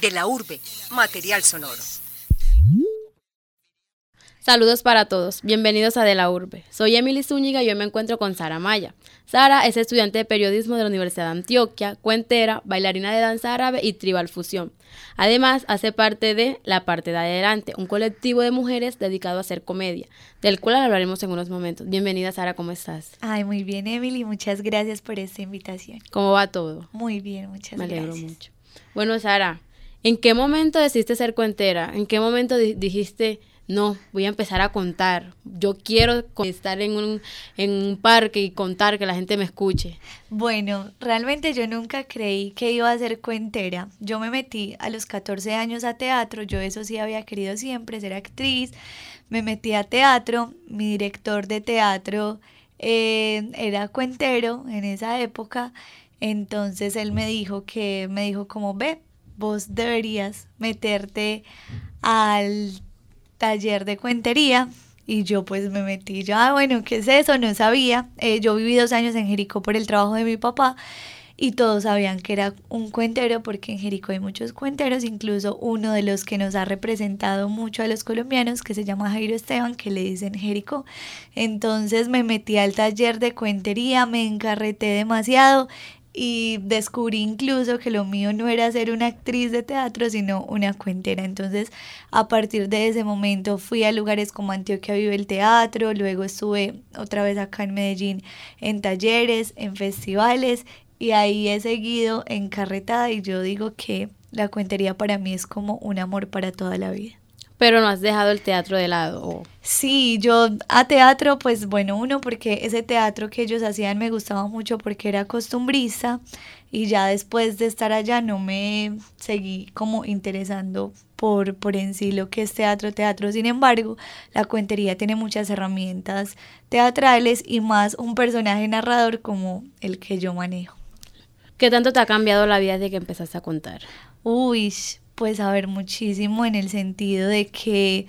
De la urbe, material sonoro. Saludos para todos, bienvenidos a De la Urbe. Soy Emily Zúñiga y hoy me encuentro con Sara Maya. Sara es estudiante de periodismo de la Universidad de Antioquia, cuentera, bailarina de danza árabe y tribal fusión. Además, hace parte de La Parte de Adelante, un colectivo de mujeres dedicado a hacer comedia, del cual hablaremos en unos momentos. Bienvenida Sara, ¿cómo estás? Ay, muy bien Emily, muchas gracias por esta invitación. ¿Cómo va todo? Muy bien, muchas gracias. Me alegro mucho. Bueno, Sara, ¿en qué momento decidiste ser cuentera? ¿En qué momento dijiste no, voy a empezar a contar. Yo quiero estar en un, en un parque y contar, que la gente me escuche. Bueno, realmente yo nunca creí que iba a ser cuentera. Yo me metí a los 14 años a teatro, yo eso sí había querido siempre, ser actriz. Me metí a teatro, mi director de teatro eh, era cuentero en esa época, entonces él me dijo que, me dijo como, ve, vos deberías meterte al taller de cuentería y yo pues me metí, ya, ah, bueno, ¿qué es eso? No sabía. Eh, yo viví dos años en Jericó por el trabajo de mi papá y todos sabían que era un cuentero porque en Jericó hay muchos cuenteros, incluso uno de los que nos ha representado mucho a los colombianos, que se llama Jairo Esteban, que le dicen Jericó. Entonces me metí al taller de cuentería, me encarreté demasiado y descubrí incluso que lo mío no era ser una actriz de teatro, sino una cuentera. Entonces, a partir de ese momento fui a lugares como Antioquia Vive el Teatro, luego estuve otra vez acá en Medellín en talleres, en festivales y ahí he seguido encarretada y yo digo que la cuentería para mí es como un amor para toda la vida. Pero no has dejado el teatro de lado. Sí, yo a teatro, pues bueno, uno porque ese teatro que ellos hacían me gustaba mucho porque era costumbrista y ya después de estar allá no me seguí como interesando por, por en sí lo que es teatro, teatro. Sin embargo, la cuentería tiene muchas herramientas teatrales y más un personaje narrador como el que yo manejo. ¿Qué tanto te ha cambiado la vida desde que empezaste a contar? Uy, pues a ver muchísimo en el sentido de que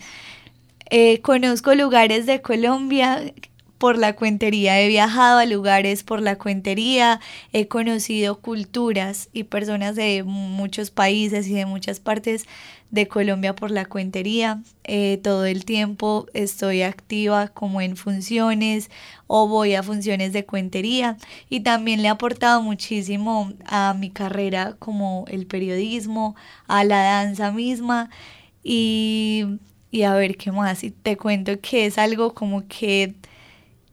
eh, conozco lugares de Colombia por la cuentería, he viajado a lugares por la cuentería, he conocido culturas y personas de muchos países y de muchas partes de Colombia por la cuentería. Eh, todo el tiempo estoy activa como en funciones o voy a funciones de cuentería y también le ha aportado muchísimo a mi carrera como el periodismo, a la danza misma y, y a ver qué más. Y te cuento que es algo como que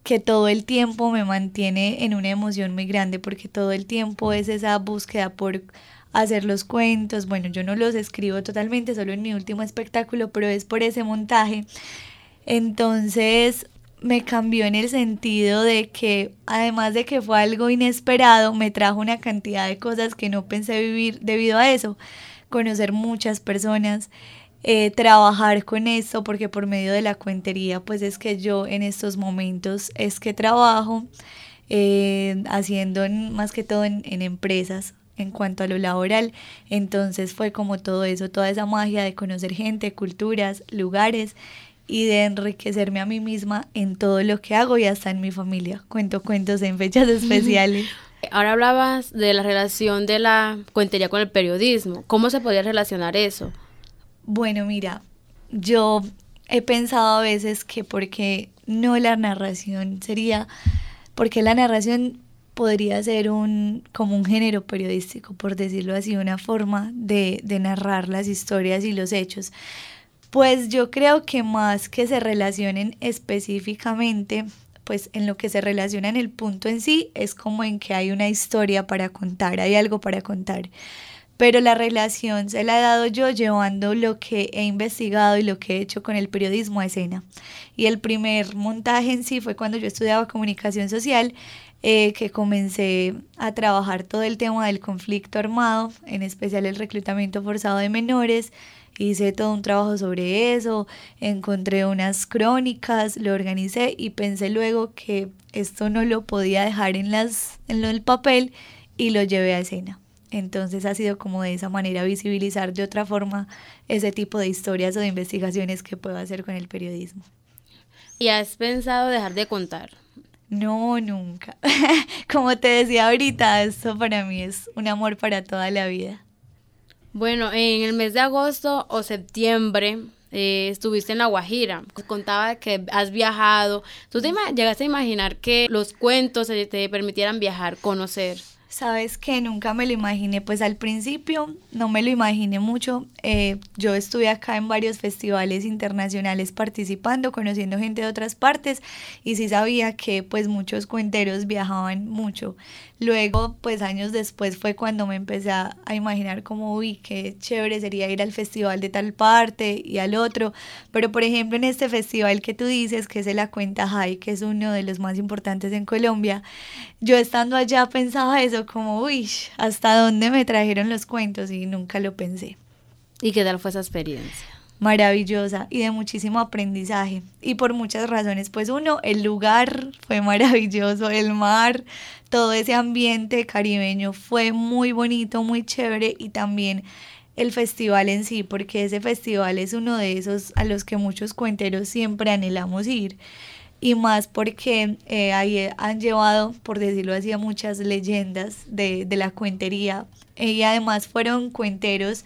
que todo el tiempo me mantiene en una emoción muy grande porque todo el tiempo es esa búsqueda por hacer los cuentos. Bueno, yo no los escribo totalmente, solo en mi último espectáculo, pero es por ese montaje. Entonces me cambió en el sentido de que además de que fue algo inesperado, me trajo una cantidad de cosas que no pensé vivir debido a eso. Conocer muchas personas, eh, trabajar con esto, porque por medio de la cuentería, pues es que yo en estos momentos es que trabajo eh, haciendo más que todo en, en empresas en cuanto a lo laboral. Entonces fue como todo eso, toda esa magia de conocer gente, culturas, lugares y de enriquecerme a mí misma en todo lo que hago y hasta en mi familia. Cuento cuentos en fechas especiales. Ahora hablabas de la relación de la cuentería con el periodismo. ¿Cómo se podría relacionar eso? Bueno, mira, yo he pensado a veces que porque no la narración sería, porque la narración podría ser un, como un género periodístico, por decirlo así, una forma de, de narrar las historias y los hechos. Pues yo creo que más que se relacionen específicamente, pues en lo que se relaciona en el punto en sí, es como en que hay una historia para contar, hay algo para contar. Pero la relación se la he dado yo llevando lo que he investigado y lo que he hecho con el periodismo a escena. Y el primer montaje en sí fue cuando yo estudiaba comunicación social eh, que comencé a trabajar todo el tema del conflicto armado, en especial el reclutamiento forzado de menores. Hice todo un trabajo sobre eso, encontré unas crónicas, lo organicé y pensé luego que esto no lo podía dejar en, las, en del papel y lo llevé a escena. Entonces ha sido como de esa manera visibilizar de otra forma ese tipo de historias o de investigaciones que puedo hacer con el periodismo. ¿Y has pensado dejar de contar? No, nunca. Como te decía ahorita, esto para mí es un amor para toda la vida. Bueno, en el mes de agosto o septiembre eh, estuviste en La Guajira, contaba que has viajado. ¿Tú te llegaste a imaginar que los cuentos te permitieran viajar, conocer? Sabes que nunca me lo imaginé, pues al principio no me lo imaginé mucho. Eh, yo estuve acá en varios festivales internacionales participando, conociendo gente de otras partes y sí sabía que pues muchos cuenteros viajaban mucho. Luego, pues años después fue cuando me empecé a, imaginar como, uy, qué chévere sería ir al festival de tal parte y al otro. Pero, por ejemplo, en este festival que tú dices, que es el La Cuenta High, que es uno de los más importantes en Colombia, yo estando allá pensaba eso, como, uy, ¿hasta dónde me trajeron los cuentos? Y nunca lo pensé. ¿Y qué tal fue esa experiencia? maravillosa y de muchísimo aprendizaje. Y por muchas razones, pues uno, el lugar fue maravilloso, el mar, todo ese ambiente caribeño fue muy bonito, muy chévere y también el festival en sí, porque ese festival es uno de esos a los que muchos cuenteros siempre anhelamos ir. Y más porque eh, ahí han llevado, por decirlo así, a muchas leyendas de, de la cuentería. Y además fueron cuenteros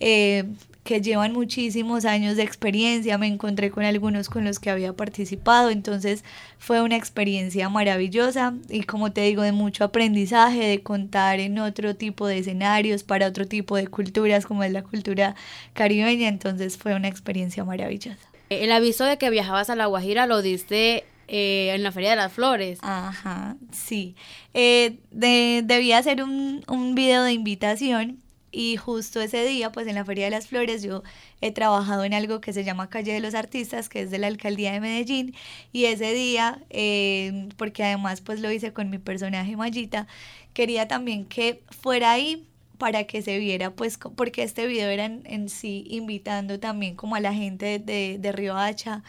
eh, que llevan muchísimos años de experiencia, me encontré con algunos con los que había participado, entonces fue una experiencia maravillosa y como te digo, de mucho aprendizaje, de contar en otro tipo de escenarios, para otro tipo de culturas como es la cultura caribeña, entonces fue una experiencia maravillosa. El aviso de que viajabas a La Guajira lo diste eh, en la Feria de las Flores. Ajá, sí. Eh, debía hacer un, un video de invitación y justo ese día, pues en la Feria de las Flores, yo he trabajado en algo que se llama Calle de los Artistas, que es de la Alcaldía de Medellín, y ese día, eh, porque además pues lo hice con mi personaje Mayita, quería también que fuera ahí para que se viera, pues, porque este video era en, sí invitando también como a la gente de, de Río Hacha,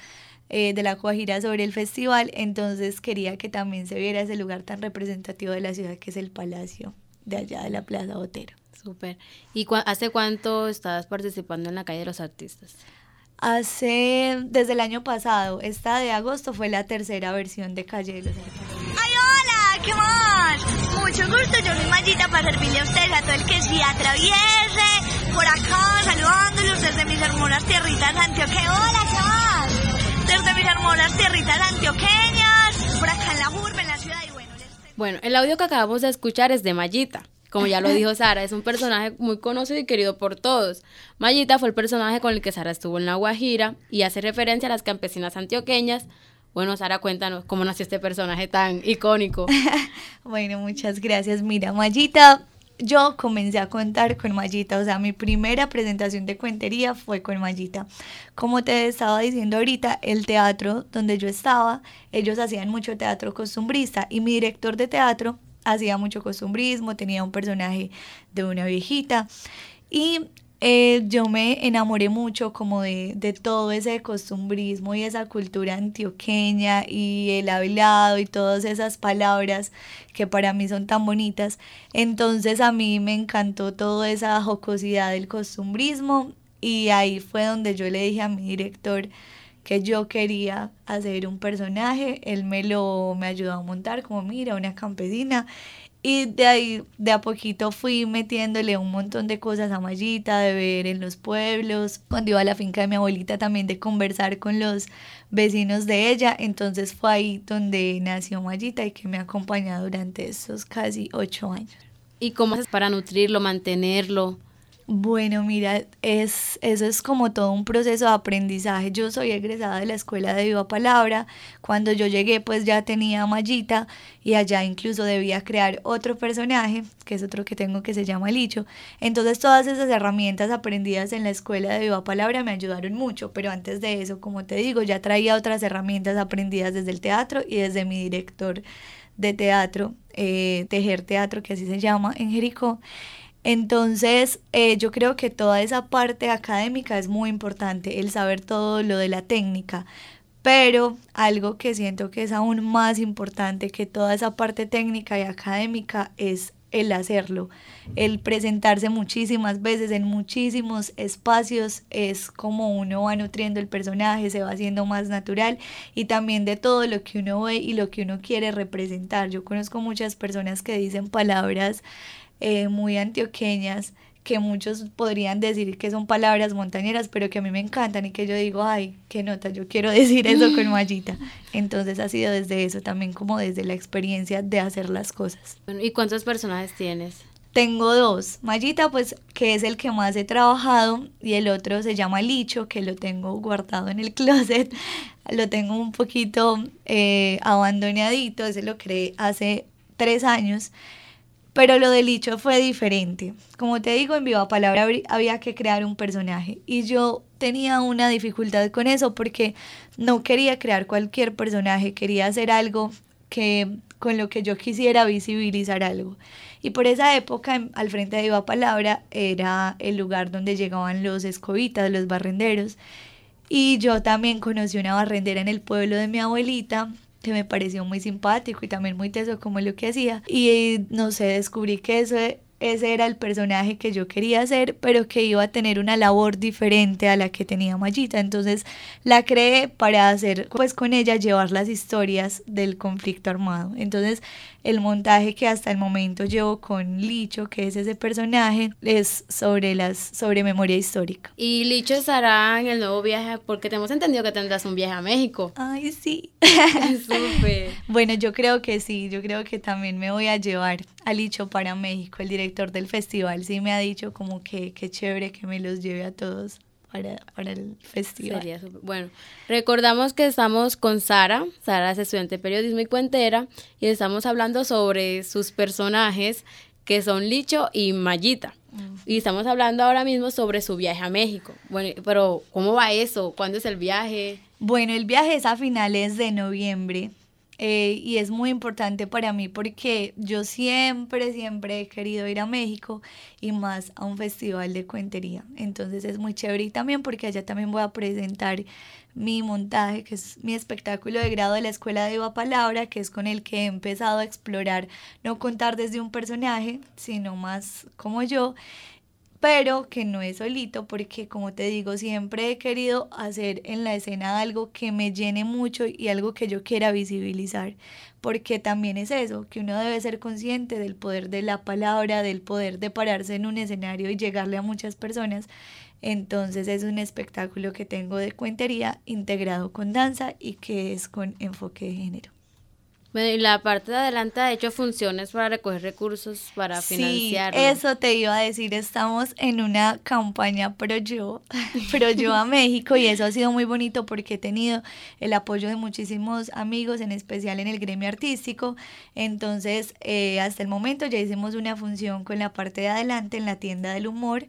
eh, de la Guajira sobre el festival, entonces quería que también se viera ese lugar tan representativo de la ciudad que es el Palacio de allá de la Plaza Botero. Súper. ¿Y hace cuánto estabas participando en la calle de los artistas? Hace, desde el año pasado, esta de agosto fue la tercera versión de Calle de los Artistas. ¡Ay, hola! ¿Qué más? Mucho gusto, yo soy Mayita para servirle a ustedes, a todo el que se atraviese, por acá, saludándolos desde mis hermosas tierritas antioqueñas. ¡Hola, chaval! Desde mis hermosas tierritas antioqueñas, por acá en la urbe, en la ciudad, y bueno... Bueno, el audio que acabamos de escuchar es de Mayita como ya lo dijo Sara, es un personaje muy conocido y querido por todos. Mayita fue el personaje con el que Sara estuvo en La Guajira y hace referencia a las campesinas antioqueñas. Bueno, Sara, cuéntanos cómo nació este personaje tan icónico. bueno, muchas gracias. Mira, Mayita, yo comencé a contar con Mayita, o sea, mi primera presentación de cuentería fue con Mayita. Como te estaba diciendo ahorita, el teatro donde yo estaba, ellos hacían mucho teatro costumbrista y mi director de teatro hacía mucho costumbrismo, tenía un personaje de una viejita y eh, yo me enamoré mucho como de, de, todo ese costumbrismo y esa cultura antioqueña y el hablado y todas esas palabras que para mí son tan bonitas. Entonces a mí me encantó toda esa jocosidad del costumbrismo y ahí fue donde yo le dije a mi director, que yo quería hacer un personaje, él me lo me ayudó a montar como mira, una campesina y de ahí de a poquito fui metiéndole un montón de cosas a Mayita, de ver en los pueblos, cuando iba a la finca de mi abuelita también de conversar con los vecinos de ella, entonces fue ahí donde nació Mayita y que me ha acompañado durante esos casi ocho años. ¿Y cómo haces para nutrirlo, mantenerlo? Bueno, mira, es, eso es como todo un proceso de aprendizaje. Yo soy egresada de la Escuela de Viva Palabra. Cuando yo llegué, pues ya tenía Mallita y allá incluso debía crear otro personaje, que es otro que tengo que se llama Licho. Entonces todas esas herramientas aprendidas en la Escuela de Viva Palabra me ayudaron mucho, pero antes de eso, como te digo, ya traía otras herramientas aprendidas desde el teatro y desde mi director de teatro, eh, Tejer Teatro, que así se llama, en Jericó. Entonces, eh, yo creo que toda esa parte académica es muy importante, el saber todo lo de la técnica, pero algo que siento que es aún más importante que toda esa parte técnica y académica es el hacerlo, el presentarse muchísimas veces en muchísimos espacios es como uno va nutriendo el personaje, se va haciendo más natural y también de todo lo que uno ve y lo que uno quiere representar. Yo conozco muchas personas que dicen palabras eh, muy antioqueñas que muchos podrían decir que son palabras montañeras, pero que a mí me encantan y que yo digo, ay, qué nota, yo quiero decir eso con Mayita. Entonces ha sido desde eso también como desde la experiencia de hacer las cosas. ¿Y cuántos personajes tienes? Tengo dos. Mayita, pues, que es el que más he trabajado, y el otro se llama Licho, que lo tengo guardado en el closet. Lo tengo un poquito eh, abandonadito, ese lo creé hace tres años. Pero lo del Licho fue diferente. Como te digo, en Viva Palabra había que crear un personaje. Y yo tenía una dificultad con eso porque no quería crear cualquier personaje, quería hacer algo que con lo que yo quisiera visibilizar algo. Y por esa época, al frente de Viva Palabra, era el lugar donde llegaban los escobitas, los barrenderos. Y yo también conocí una barrendera en el pueblo de mi abuelita, que me pareció muy simpático y también muy teso como lo que hacía. Y no sé, descubrí que eso ese era el personaje que yo quería hacer, pero que iba a tener una labor diferente a la que tenía Mayita. Entonces la creé para hacer, pues con ella, llevar las historias del conflicto armado. Entonces el montaje que hasta el momento llevo con Licho, que es ese personaje, es sobre las sobre memoria histórica. Y Licho estará en el nuevo viaje porque te hemos entendido que tendrás un viaje a México. Ay, sí. Súper. Bueno, yo creo que sí, yo creo que también me voy a llevar a Licho para México. El director del festival sí me ha dicho como que qué chévere que me los lleve a todos para, el festival. bueno, recordamos que estamos con Sara. Sara es estudiante de periodismo y cuentera y estamos hablando sobre sus personajes que son Licho y Mayita. Y estamos hablando ahora mismo sobre su viaje a México. Bueno, pero ¿cómo va eso? ¿Cuándo es el viaje? Bueno, el viaje es a finales de noviembre. Eh, y es muy importante para mí porque yo siempre, siempre he querido ir a México y más a un festival de cuentería. Entonces es muy chévere y también porque allá también voy a presentar mi montaje, que es mi espectáculo de grado de la Escuela de Iba Palabra, que es con el que he empezado a explorar, no contar desde un personaje, sino más como yo pero que no es solito porque como te digo siempre he querido hacer en la escena algo que me llene mucho y algo que yo quiera visibilizar porque también es eso que uno debe ser consciente del poder de la palabra del poder de pararse en un escenario y llegarle a muchas personas. Entonces es un espectáculo que tengo de cuentería integrado con danza y que es con enfoque de género bueno, y la parte de adelante ha hecho funciones para recoger recursos para financiar. Sí, eso te iba a decir, estamos en una campaña Pro Yo, Pro Yo a México y eso ha sido muy bonito porque he tenido el apoyo de muchísimos amigos, en especial en el gremio artístico. Entonces, eh, hasta el momento ya hicimos una función con la parte de adelante en la tienda del humor.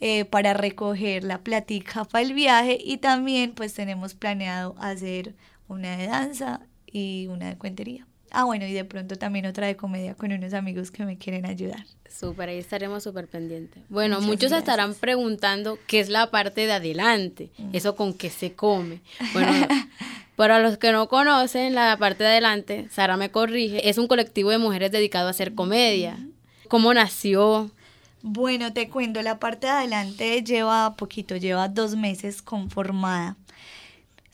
Eh, para recoger la platica para el viaje y también pues tenemos planeado hacer una de danza y una de cuentería. Ah, bueno, y de pronto también otra de comedia con unos amigos que me quieren ayudar. Súper, ahí estaremos súper pendientes. Bueno, muchos estarán preguntando qué es la parte de adelante, mm. eso con qué se come. Bueno, para los que no conocen, la parte de adelante, Sara me corrige, es un colectivo de mujeres dedicado a hacer comedia. ¿Cómo nació? Bueno, te cuento, la parte de adelante lleva poquito, lleva dos meses conformada.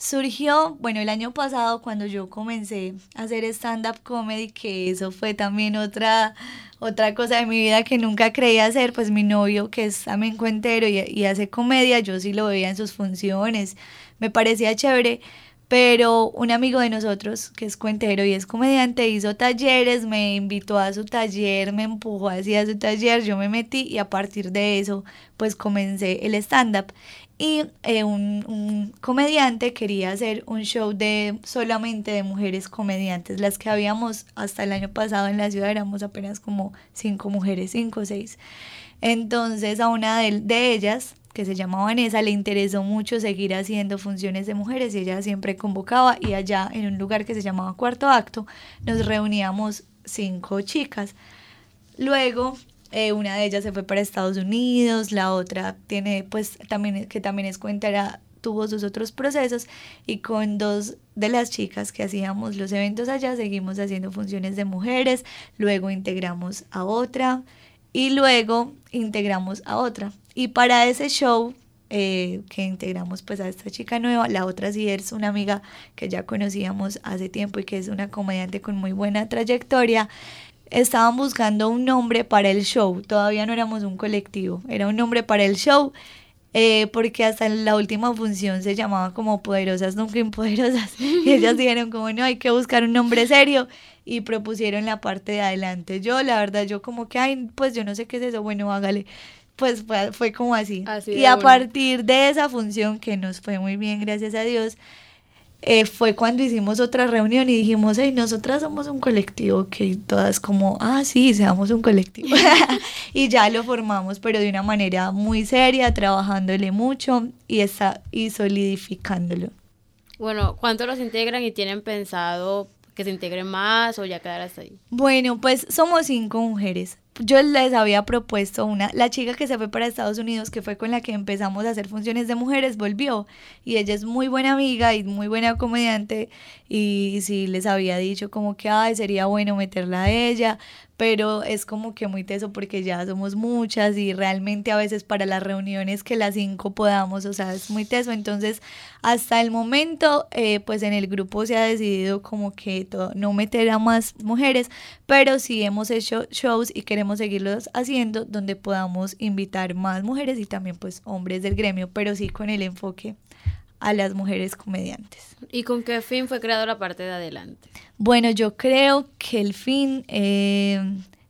Surgió, bueno, el año pasado cuando yo comencé a hacer stand-up comedy, que eso fue también otra, otra cosa de mi vida que nunca creía hacer, pues mi novio que es también cuentero y, y hace comedia, yo sí lo veía en sus funciones, me parecía chévere, pero un amigo de nosotros que es cuentero y es comediante hizo talleres, me invitó a su taller, me empujó hacia su taller, yo me metí y a partir de eso pues comencé el stand-up y eh, un, comediante quería hacer un show de solamente de mujeres comediantes. Las que habíamos hasta el año pasado en la ciudad éramos apenas como cinco mujeres, cinco o seis. Entonces a una de ellas, que se llama Vanessa, le interesó mucho seguir haciendo funciones de mujeres y ella siempre convocaba y allá en un lugar que se llamaba Cuarto Acto nos reuníamos cinco chicas. Luego eh, una de ellas se fue para Estados Unidos, la otra tiene, pues, también, que también es cuentera, tuvo sus otros procesos y con dos de las chicas que hacíamos los eventos allá seguimos haciendo funciones de mujeres, luego integramos a otra y luego integramos a otra. Y para ese show eh, que integramos pues a esta chica nueva, la otra sí es una amiga que ya conocíamos hace tiempo y que es una comediante con muy buena trayectoria, estaban buscando un nombre para el show. Todavía no éramos un colectivo, era un nombre para el show. eh, porque hasta en la última función se llamaba como Poderosas Nunca Impoderosas. Y ellas dijeron como no, hay que buscar un nombre serio y propusieron la parte de adelante. Yo, la verdad, yo como que, ay, pues yo no sé qué es eso, bueno, hágale. Pues fue, fue como así. Así y a partir de esa función, que nos fue muy bien, gracias a Dios, eh, fue cuando hicimos otra reunión y dijimos, hey, nosotras somos un colectivo, que todas como, ah, sí, seamos un colectivo. y ya lo formamos, pero de una manera muy seria, trabajándole mucho y, está, y solidificándolo. Bueno, ¿cuántos los integran y tienen pensado que se integren más o ya quedar hasta ahí? Bueno, pues somos cinco mujeres. Yo les había propuesto una, la chica que se fue para Estados Unidos, que fue con la que empezamos a hacer funciones de mujeres, volvió. Y ella es muy buena amiga y muy buena comediante. Y sí les había dicho como que, ay, sería bueno meterla a ella, pero es como que muy teso porque ya somos muchas y realmente a veces para las reuniones que las cinco podamos, o sea, es muy teso. Entonces, hasta el momento, eh, pues en el grupo se ha decidido como que to- no meter a más mujeres, pero sí hemos hecho shows y queremos seguirlos haciendo donde podamos invitar más mujeres y también pues hombres del gremio, pero sí con el enfoque a las mujeres comediantes. ¿Y con qué fin fue creado la parte de adelante? Bueno, yo creo que el fin eh,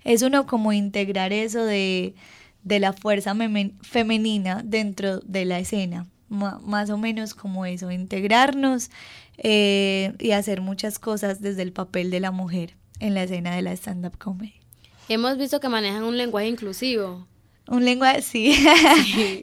es uno como integrar eso de, de la fuerza femenina dentro de la escena, más o menos como eso, integrarnos eh, y hacer muchas cosas desde el papel de la mujer en la escena de la stand-up comedy. Hemos visto que manejan un lenguaje inclusivo. Un lenguaje, sí,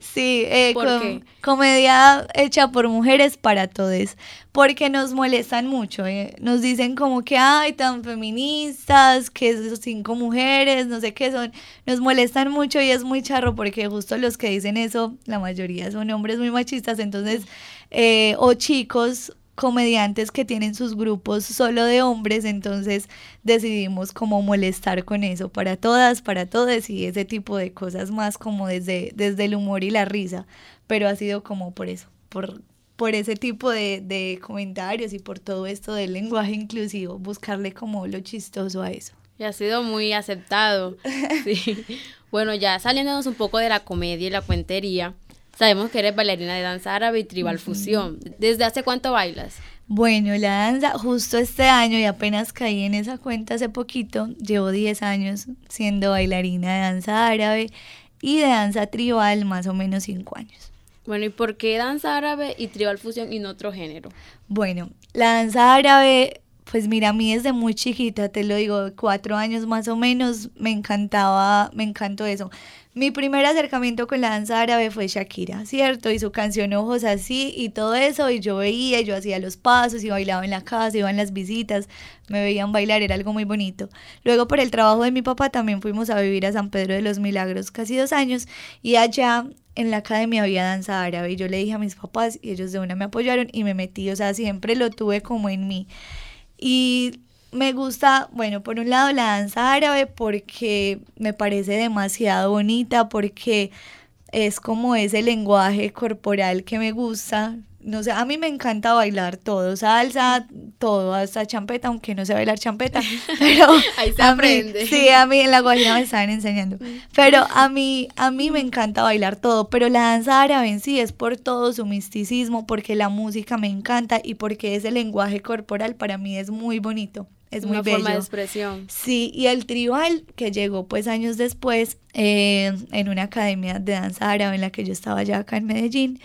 sí, eh, ¿Por com- qué? comedia hecha por mujeres para todos, porque nos molestan mucho, eh, nos dicen como que, ay, tan feministas, que esos cinco mujeres, no sé qué son, nos molestan mucho y es muy charro porque justo los que dicen eso, la mayoría son hombres muy machistas, entonces, eh, o chicos comediantes que tienen sus grupos solo de hombres, entonces decidimos como molestar con eso para todas, para todos y ese tipo de cosas más como desde, desde el humor y la risa, pero ha sido como por eso, por, por ese tipo de, de comentarios y por todo esto del lenguaje inclusivo, buscarle como lo chistoso a eso. Y ha sido muy aceptado. Sí. Bueno, ya saliéndonos un poco de la comedia y la cuentería, sabemos que eres bailarina de danza árabe y tribal fusión. ¿Desde hace cuánto bailas? Bueno, la danza, justo este año y apenas caí en esa cuenta hace poquito, llevo 10 años siendo bailarina de danza árabe y de danza tribal más o menos 5 años. Bueno, ¿y por qué danza árabe y tribal fusión y no otro género? Bueno, la danza árabe, pues mira, a mí desde muy chiquita, te lo digo, cuatro años más o menos, me encantaba, me encantó eso. Mi primer acercamiento con la danza árabe fue Shakira, ¿cierto? Y su canción Ojos así y todo eso, y yo veía, yo hacía los pasos y bailaba en la casa, iba en las visitas, me veían bailar, era algo muy bonito. Luego por el trabajo de mi papá también fuimos a vivir a San Pedro de los Milagros casi dos años, y allá en la academia había danza árabe, y yo le dije a mis papás, y ellos de una me apoyaron y me metí, o sea, siempre lo tuve como en mí. Y me gusta, bueno, por un lado la danza árabe porque me parece demasiado bonita, porque es como ese lenguaje corporal que me gusta. No sé, a mí me encanta bailar todo, salsa, todo, hasta champeta, aunque no sé bailar champeta, pero Ahí se mí- aprende. sí, a mí en la Guajira me estaban enseñando. Pero a mí, a mí me encanta bailar todo, pero la danza árabe en sí es por todo su misticismo, porque la música me encanta y porque ese lenguaje corporal para mí es muy bonito, es muy Una bello. forma de expresión. Sí, y el tribal que llegó pues años después eh, en una academia de danza árabe en la que yo estaba ya acá en Medellín,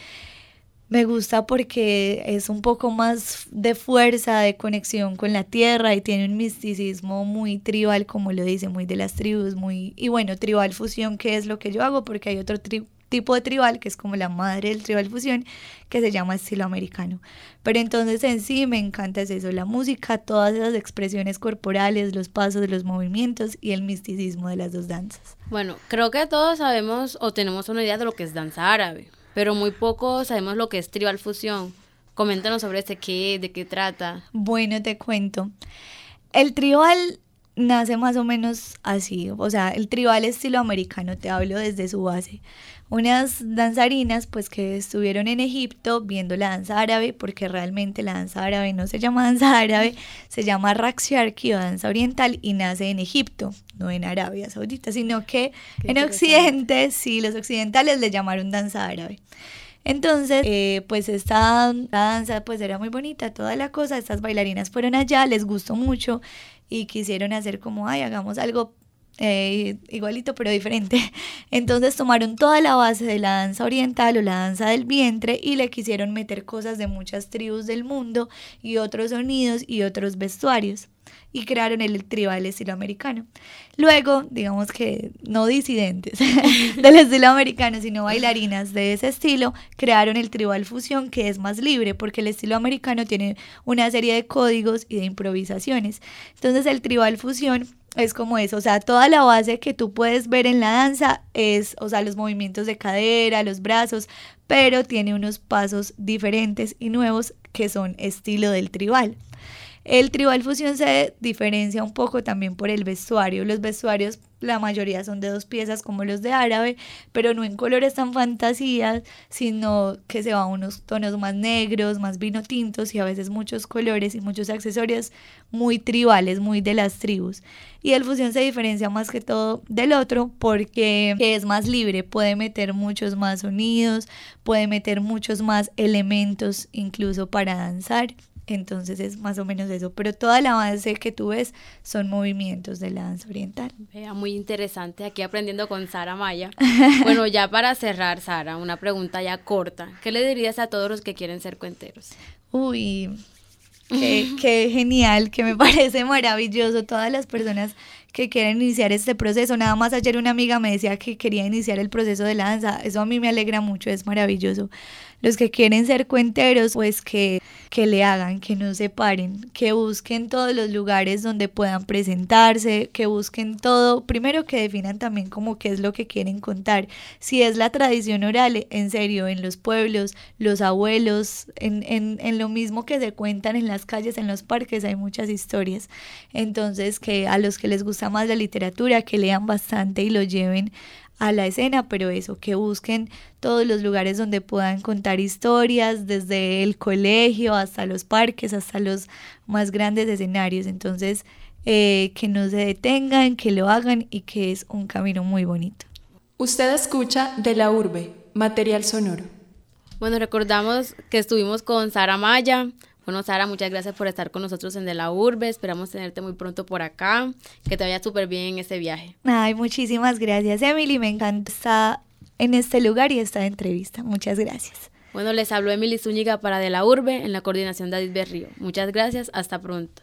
me gusta porque es un poco más de fuerza, de conexión con la tierra y tiene un misticismo muy tribal, como lo dice, muy de las tribus, muy... Y bueno, tribal fusión, que es lo que yo hago, porque hay otro tri- tipo de tribal, que es como la madre del tribal fusión, que se llama estilo americano. Pero entonces en sí me encanta es eso, la música, todas esas expresiones corporales, los pasos, los movimientos y el misticismo de las dos danzas. Bueno, creo que todos sabemos o tenemos una idea de lo que es danza árabe, pero muy poco sabemos lo que es tribal fusión. Coméntanos sobre este qué, de qué trata. Bueno, te cuento. El tribal nace más o menos así, o sea, el tribal estilo americano, te hablo desde su base. Unas danzarinas pues que estuvieron en Egipto viendo la danza árabe, porque realmente la danza árabe no se llama danza árabe, se llama Raksharki o danza oriental y nace en Egipto, no en Arabia Saudita, sino que en Occidente, sí, los occidentales le llamaron danza árabe. Entonces, eh, pues esta danza pues era muy bonita, toda la cosa, estas bailarinas fueron allá, les gustó mucho y quisieron hacer como, ay, hagamos algo eh, igualito pero diferente. Entonces tomaron toda la base de la danza oriental o la danza del vientre y le quisieron meter cosas de muchas tribus del mundo y otros sonidos y otros vestuarios y crearon el tribal estilo americano. Luego, digamos que no disidentes del estilo americano, sino bailarinas de ese estilo, crearon el tribal fusión que es más libre porque el estilo americano tiene una serie de códigos y de improvisaciones. Entonces el tribal fusión es como eso, o sea, toda la base que tú puedes ver en la danza es, o sea, los movimientos de cadera, los brazos, pero tiene unos pasos diferentes y nuevos que son estilo del tribal. El tribal fusión se diferencia un poco también por el vestuario. Los vestuarios, la mayoría son de dos piezas como los de árabe, pero no en colores tan fantasías, sino que se va a unos tonos más negros, más vino tintos y a veces muchos colores y muchos accesorios muy tribales, muy de las tribus. Y el fusión se diferencia más que todo del otro porque es más libre, puede meter muchos más sonidos, puede meter muchos más elementos incluso para danzar. Entonces es más o menos eso. Pero toda la base que tú ves son movimientos de la danza oriental. Vea, muy interesante. Aquí aprendiendo con Sara Maya. bueno, ya para cerrar, Sara, una pregunta ya corta. ¿Qué le dirías a todos los que quieren ser cuenteros? Uy, qué, qué genial, que me parece maravilloso. Todas las personas que quieren iniciar este proceso. Nada más ayer una amiga me decía que quería iniciar el proceso de la danza. Eso a mí me alegra mucho, es maravilloso. Los que quieren ser cuenteros, pues que, que le hagan, que no se paren, que busquen todos los lugares donde puedan presentarse, que busquen todo, primero que definan también como qué es lo que quieren contar. Si es la tradición oral, en serio, en los pueblos, los abuelos, en, en, en lo mismo que se cuentan en las calles, en los parques, hay muchas historias. Entonces, que a los que les gusta más la literatura, que lean bastante y lo lleven a la escena, pero eso, que busquen todos los lugares donde puedan contar historias, desde el colegio hasta los parques, hasta los más grandes escenarios. Entonces, eh, que no se detengan, que lo hagan y que es un camino muy bonito. Usted escucha de la urbe, material sonoro. Bueno, recordamos que estuvimos con Sara Maya, bueno, Sara, muchas gracias por estar con nosotros en De la Urbe. Esperamos tenerte muy pronto por acá. Que te vaya súper bien en ese viaje. Ay, muchísimas gracias, Emily. Me encanta estar en este lugar y esta entrevista. Muchas gracias. Bueno, les habló Emily Zúñiga para De la Urbe en la coordinación de David Berrío. Muchas gracias. Hasta pronto.